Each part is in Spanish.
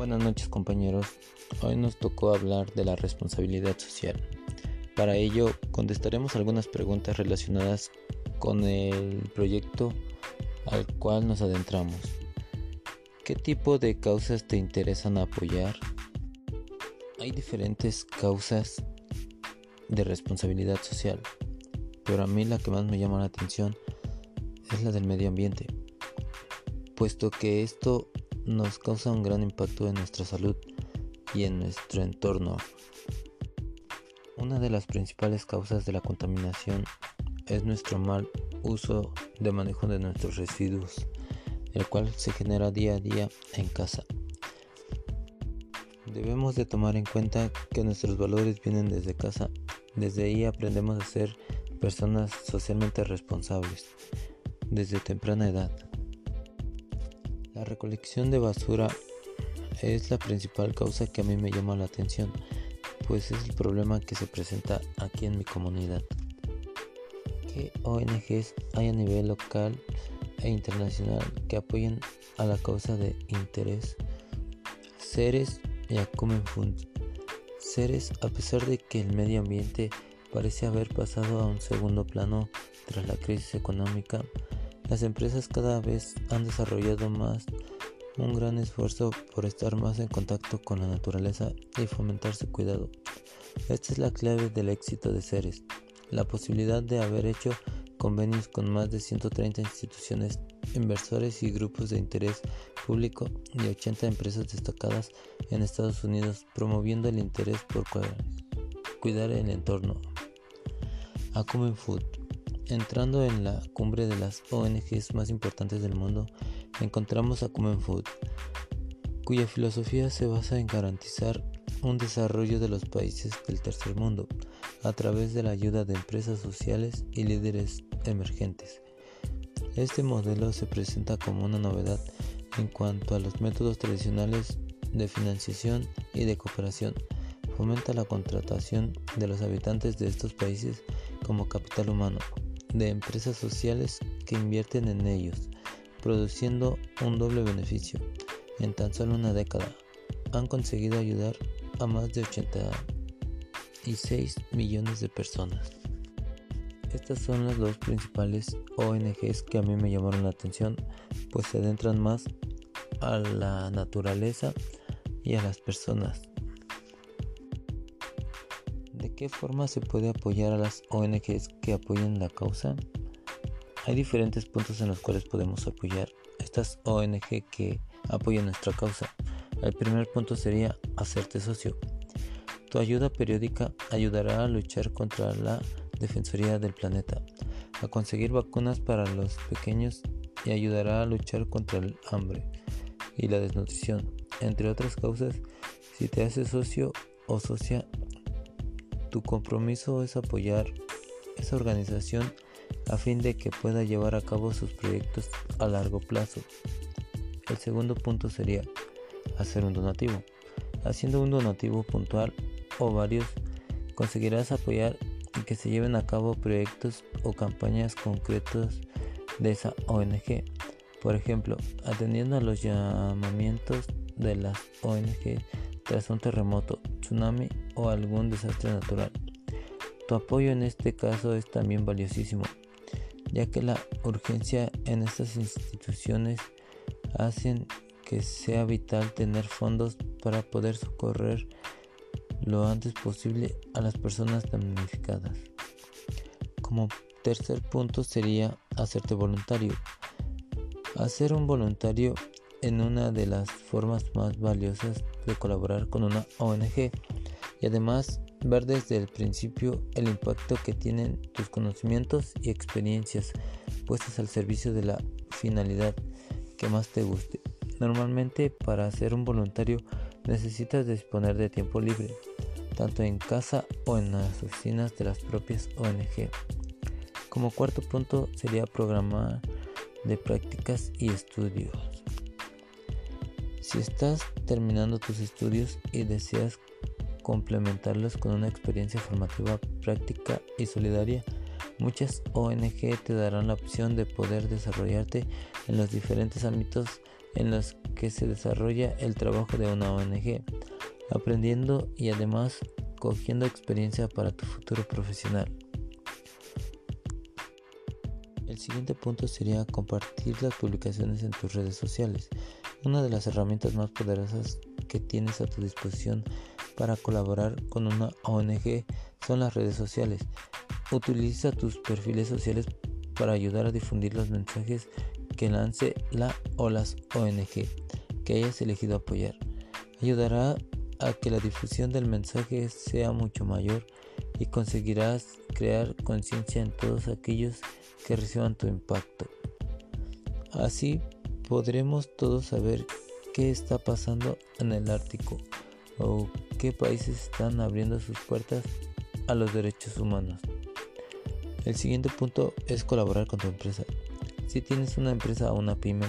Buenas noches compañeros, hoy nos tocó hablar de la responsabilidad social. Para ello contestaremos algunas preguntas relacionadas con el proyecto al cual nos adentramos. ¿Qué tipo de causas te interesan apoyar? Hay diferentes causas de responsabilidad social, pero a mí la que más me llama la atención es la del medio ambiente, puesto que esto nos causa un gran impacto en nuestra salud y en nuestro entorno. Una de las principales causas de la contaminación es nuestro mal uso de manejo de nuestros residuos, el cual se genera día a día en casa. Debemos de tomar en cuenta que nuestros valores vienen desde casa. Desde ahí aprendemos a ser personas socialmente responsables desde temprana edad. La recolección de basura es la principal causa que a mí me llama la atención, pues es el problema que se presenta aquí en mi comunidad. ¿Qué ONGs hay a nivel local e internacional que apoyen a la causa de interés? Ceres y Acumen Fund. Ceres, a pesar de que el medio ambiente parece haber pasado a un segundo plano tras la crisis económica, las empresas cada vez han desarrollado más un gran esfuerzo por estar más en contacto con la naturaleza y fomentar su cuidado. Esta es la clave del éxito de Ceres, la posibilidad de haber hecho convenios con más de 130 instituciones, inversores y grupos de interés público y 80 empresas destacadas en Estados Unidos, promoviendo el interés por cuidar el entorno. Acumen Food Entrando en la cumbre de las ONGs más importantes del mundo, encontramos a Common Food, cuya filosofía se basa en garantizar un desarrollo de los países del tercer mundo a través de la ayuda de empresas sociales y líderes emergentes. Este modelo se presenta como una novedad en cuanto a los métodos tradicionales de financiación y de cooperación. Fomenta la contratación de los habitantes de estos países como capital humano de empresas sociales que invierten en ellos, produciendo un doble beneficio. En tan solo una década han conseguido ayudar a más de 86 millones de personas. Estas son las dos principales ONGs que a mí me llamaron la atención, pues se adentran más a la naturaleza y a las personas qué forma se puede apoyar a las ONGs que apoyan la causa? Hay diferentes puntos en los cuales podemos apoyar estas ONG que apoyan nuestra causa. El primer punto sería hacerte socio. Tu ayuda periódica ayudará a luchar contra la Defensoría del Planeta, a conseguir vacunas para los pequeños y ayudará a luchar contra el hambre y la desnutrición, entre otras causas. Si te haces socio o socia tu compromiso es apoyar esa organización a fin de que pueda llevar a cabo sus proyectos a largo plazo. El segundo punto sería hacer un donativo. Haciendo un donativo puntual o varios, conseguirás apoyar y que se lleven a cabo proyectos o campañas concretos de esa ONG. Por ejemplo, atendiendo a los llamamientos de las ONG tras un terremoto, tsunami o algún desastre natural. Tu apoyo en este caso es también valiosísimo, ya que la urgencia en estas instituciones hacen que sea vital tener fondos para poder socorrer lo antes posible a las personas damnificadas. Como tercer punto sería hacerte voluntario. Hacer un voluntario en una de las formas más valiosas de colaborar con una ONG y además ver desde el principio el impacto que tienen tus conocimientos y experiencias puestas al servicio de la finalidad que más te guste. Normalmente para ser un voluntario necesitas disponer de tiempo libre, tanto en casa o en las oficinas de las propias ONG. Como cuarto punto sería programar de prácticas y estudios. Si estás terminando tus estudios y deseas complementarlos con una experiencia formativa práctica y solidaria, Muchas ONG te darán la opción de poder desarrollarte en los diferentes ámbitos en los que se desarrolla el trabajo de una ONG, aprendiendo y además cogiendo experiencia para tu futuro profesional. El siguiente punto sería compartir las publicaciones en tus redes sociales, una de las herramientas más poderosas que tienes a tu disposición para colaborar con una ONG son las redes sociales. Utiliza tus perfiles sociales para ayudar a difundir los mensajes que lance la o las ONG que hayas elegido apoyar. Ayudará a que la difusión del mensaje sea mucho mayor y conseguirás crear conciencia en todos aquellos que reciban tu impacto. Así podremos todos saber qué está pasando en el Ártico o qué países están abriendo sus puertas a los derechos humanos. El siguiente punto es colaborar con tu empresa. Si tienes una empresa o una pyme,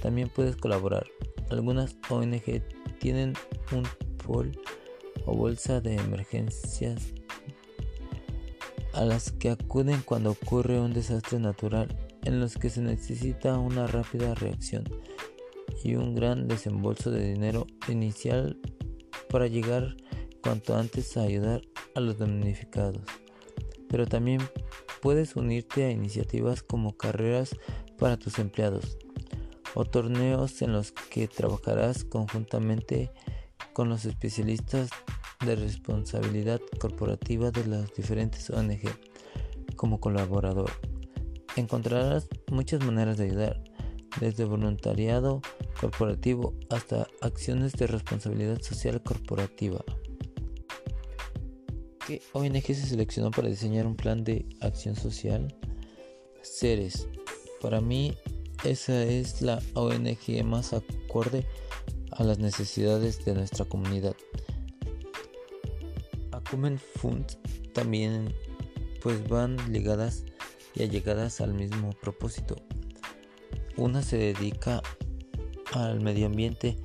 también puedes colaborar. Algunas ONG tienen un pool o bolsa de emergencias a las que acuden cuando ocurre un desastre natural en los que se necesita una rápida reacción y un gran desembolso de dinero inicial para llegar cuanto antes a ayudar a los damnificados. Pero también puedes unirte a iniciativas como carreras para tus empleados o torneos en los que trabajarás conjuntamente con los especialistas de responsabilidad corporativa de las diferentes ONG como colaborador. Encontrarás muchas maneras de ayudar, desde voluntariado corporativo hasta acciones de responsabilidad social corporativa. ¿Qué ONG se seleccionó para diseñar un plan de acción social? Ceres. Para mí, esa es la ONG más acorde a las necesidades de nuestra comunidad. Acumen Fund también pues van ligadas y allegadas al mismo propósito. Una se dedica al medio ambiente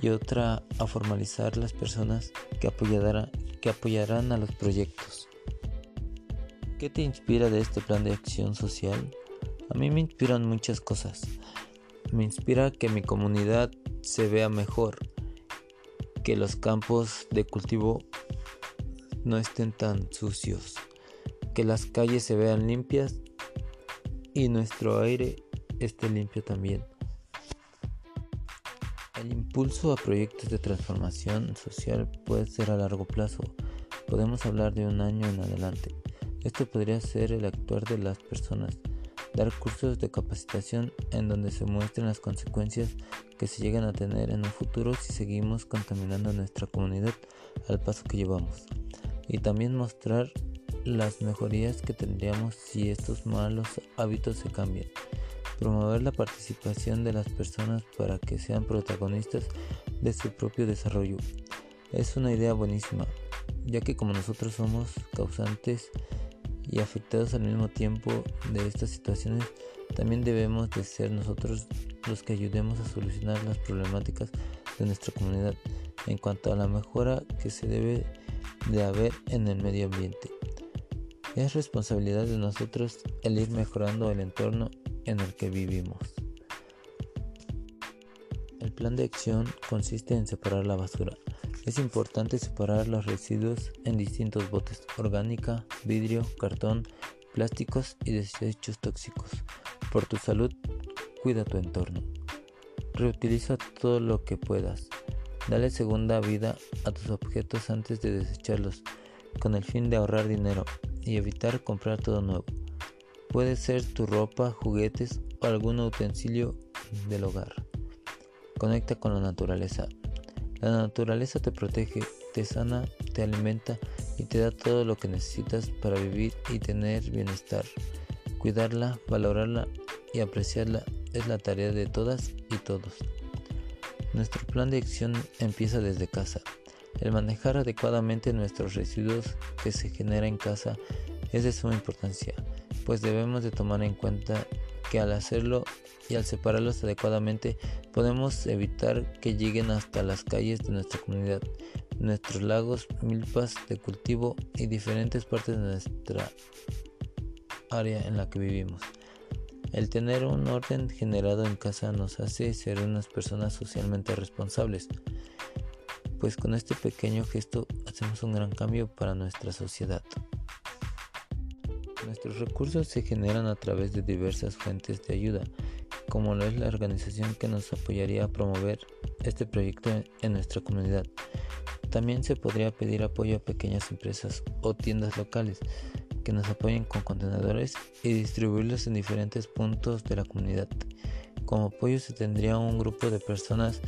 y otra a formalizar las personas que que apoyarán a los proyectos. ¿Qué te inspira de este plan de acción social? A mí me inspiran muchas cosas. Me inspira que mi comunidad se vea mejor, que los campos de cultivo no estén tan sucios, que las calles se vean limpias y nuestro aire esté limpio también. El impulso a proyectos de transformación social puede ser a largo plazo. Podemos hablar de un año en adelante. Esto podría ser el actuar de las personas, dar cursos de capacitación en donde se muestren las consecuencias que se llegan a tener en un futuro si seguimos contaminando nuestra comunidad al paso que llevamos. Y también mostrar las mejorías que tendríamos si estos malos hábitos se cambian. Promover la participación de las personas para que sean protagonistas de su propio desarrollo. Es una idea buenísima, ya que como nosotros somos causantes y afectados al mismo tiempo de estas situaciones, también debemos de ser nosotros los que ayudemos a solucionar las problemáticas de nuestra comunidad en cuanto a la mejora que se debe de haber en el medio ambiente. Es responsabilidad de nosotros el ir mejorando el entorno en el que vivimos. El plan de acción consiste en separar la basura. Es importante separar los residuos en distintos botes, orgánica, vidrio, cartón, plásticos y desechos tóxicos. Por tu salud, cuida tu entorno. Reutiliza todo lo que puedas. Dale segunda vida a tus objetos antes de desecharlos, con el fin de ahorrar dinero y evitar comprar todo nuevo. Puede ser tu ropa, juguetes o algún utensilio del hogar. Conecta con la naturaleza. La naturaleza te protege, te sana, te alimenta y te da todo lo que necesitas para vivir y tener bienestar. Cuidarla, valorarla y apreciarla es la tarea de todas y todos. Nuestro plan de acción empieza desde casa. El manejar adecuadamente nuestros residuos que se genera en casa es de suma importancia pues debemos de tomar en cuenta que al hacerlo y al separarlos adecuadamente podemos evitar que lleguen hasta las calles de nuestra comunidad, nuestros lagos, milpas de cultivo y diferentes partes de nuestra área en la que vivimos. El tener un orden generado en casa nos hace ser unas personas socialmente responsables, pues con este pequeño gesto hacemos un gran cambio para nuestra sociedad. Nuestros recursos se generan a través de diversas fuentes de ayuda, como lo es la organización que nos apoyaría a promover este proyecto en nuestra comunidad. También se podría pedir apoyo a pequeñas empresas o tiendas locales que nos apoyen con contenedores y distribuirlos en diferentes puntos de la comunidad. Como apoyo se tendría un grupo de personas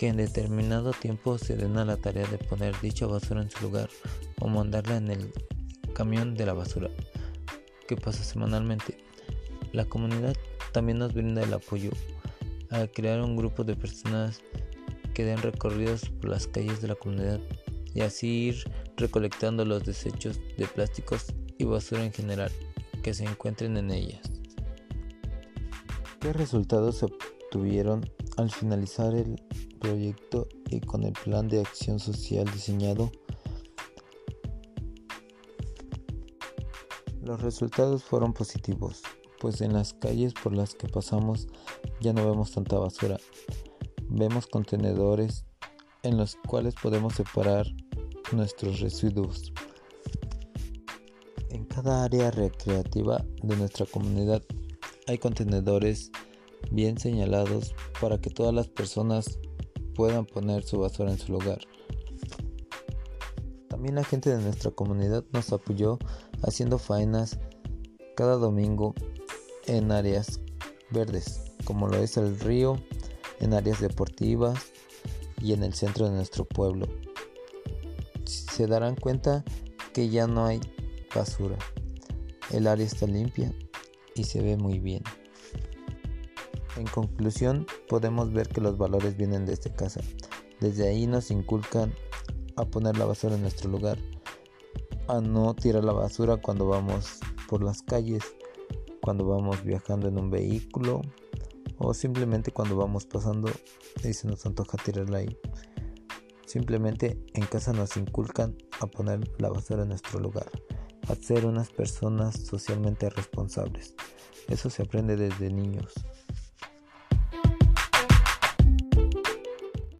que en determinado tiempo se den a la tarea de poner dicha basura en su lugar o mandarla en el camión de la basura que pasa semanalmente. La comunidad también nos brinda el apoyo a crear un grupo de personas que den recorridos por las calles de la comunidad y así ir recolectando los desechos de plásticos y basura en general que se encuentren en ellas. ¿Qué resultados se obtuvieron al finalizar el proyecto y con el plan de acción social diseñado? Los resultados fueron positivos, pues en las calles por las que pasamos ya no vemos tanta basura. Vemos contenedores en los cuales podemos separar nuestros residuos. En cada área recreativa de nuestra comunidad hay contenedores bien señalados para que todas las personas puedan poner su basura en su lugar. También la gente de nuestra comunidad nos apoyó haciendo faenas cada domingo en áreas verdes, como lo es el río, en áreas deportivas y en el centro de nuestro pueblo. Se darán cuenta que ya no hay basura. El área está limpia y se ve muy bien. En conclusión, podemos ver que los valores vienen desde casa. Desde ahí nos inculcan a poner la basura en nuestro lugar, a no tirar la basura cuando vamos por las calles, cuando vamos viajando en un vehículo o simplemente cuando vamos pasando y se nos antoja tirarla ahí. Simplemente en casa nos inculcan a poner la basura en nuestro lugar, a ser unas personas socialmente responsables. Eso se aprende desde niños.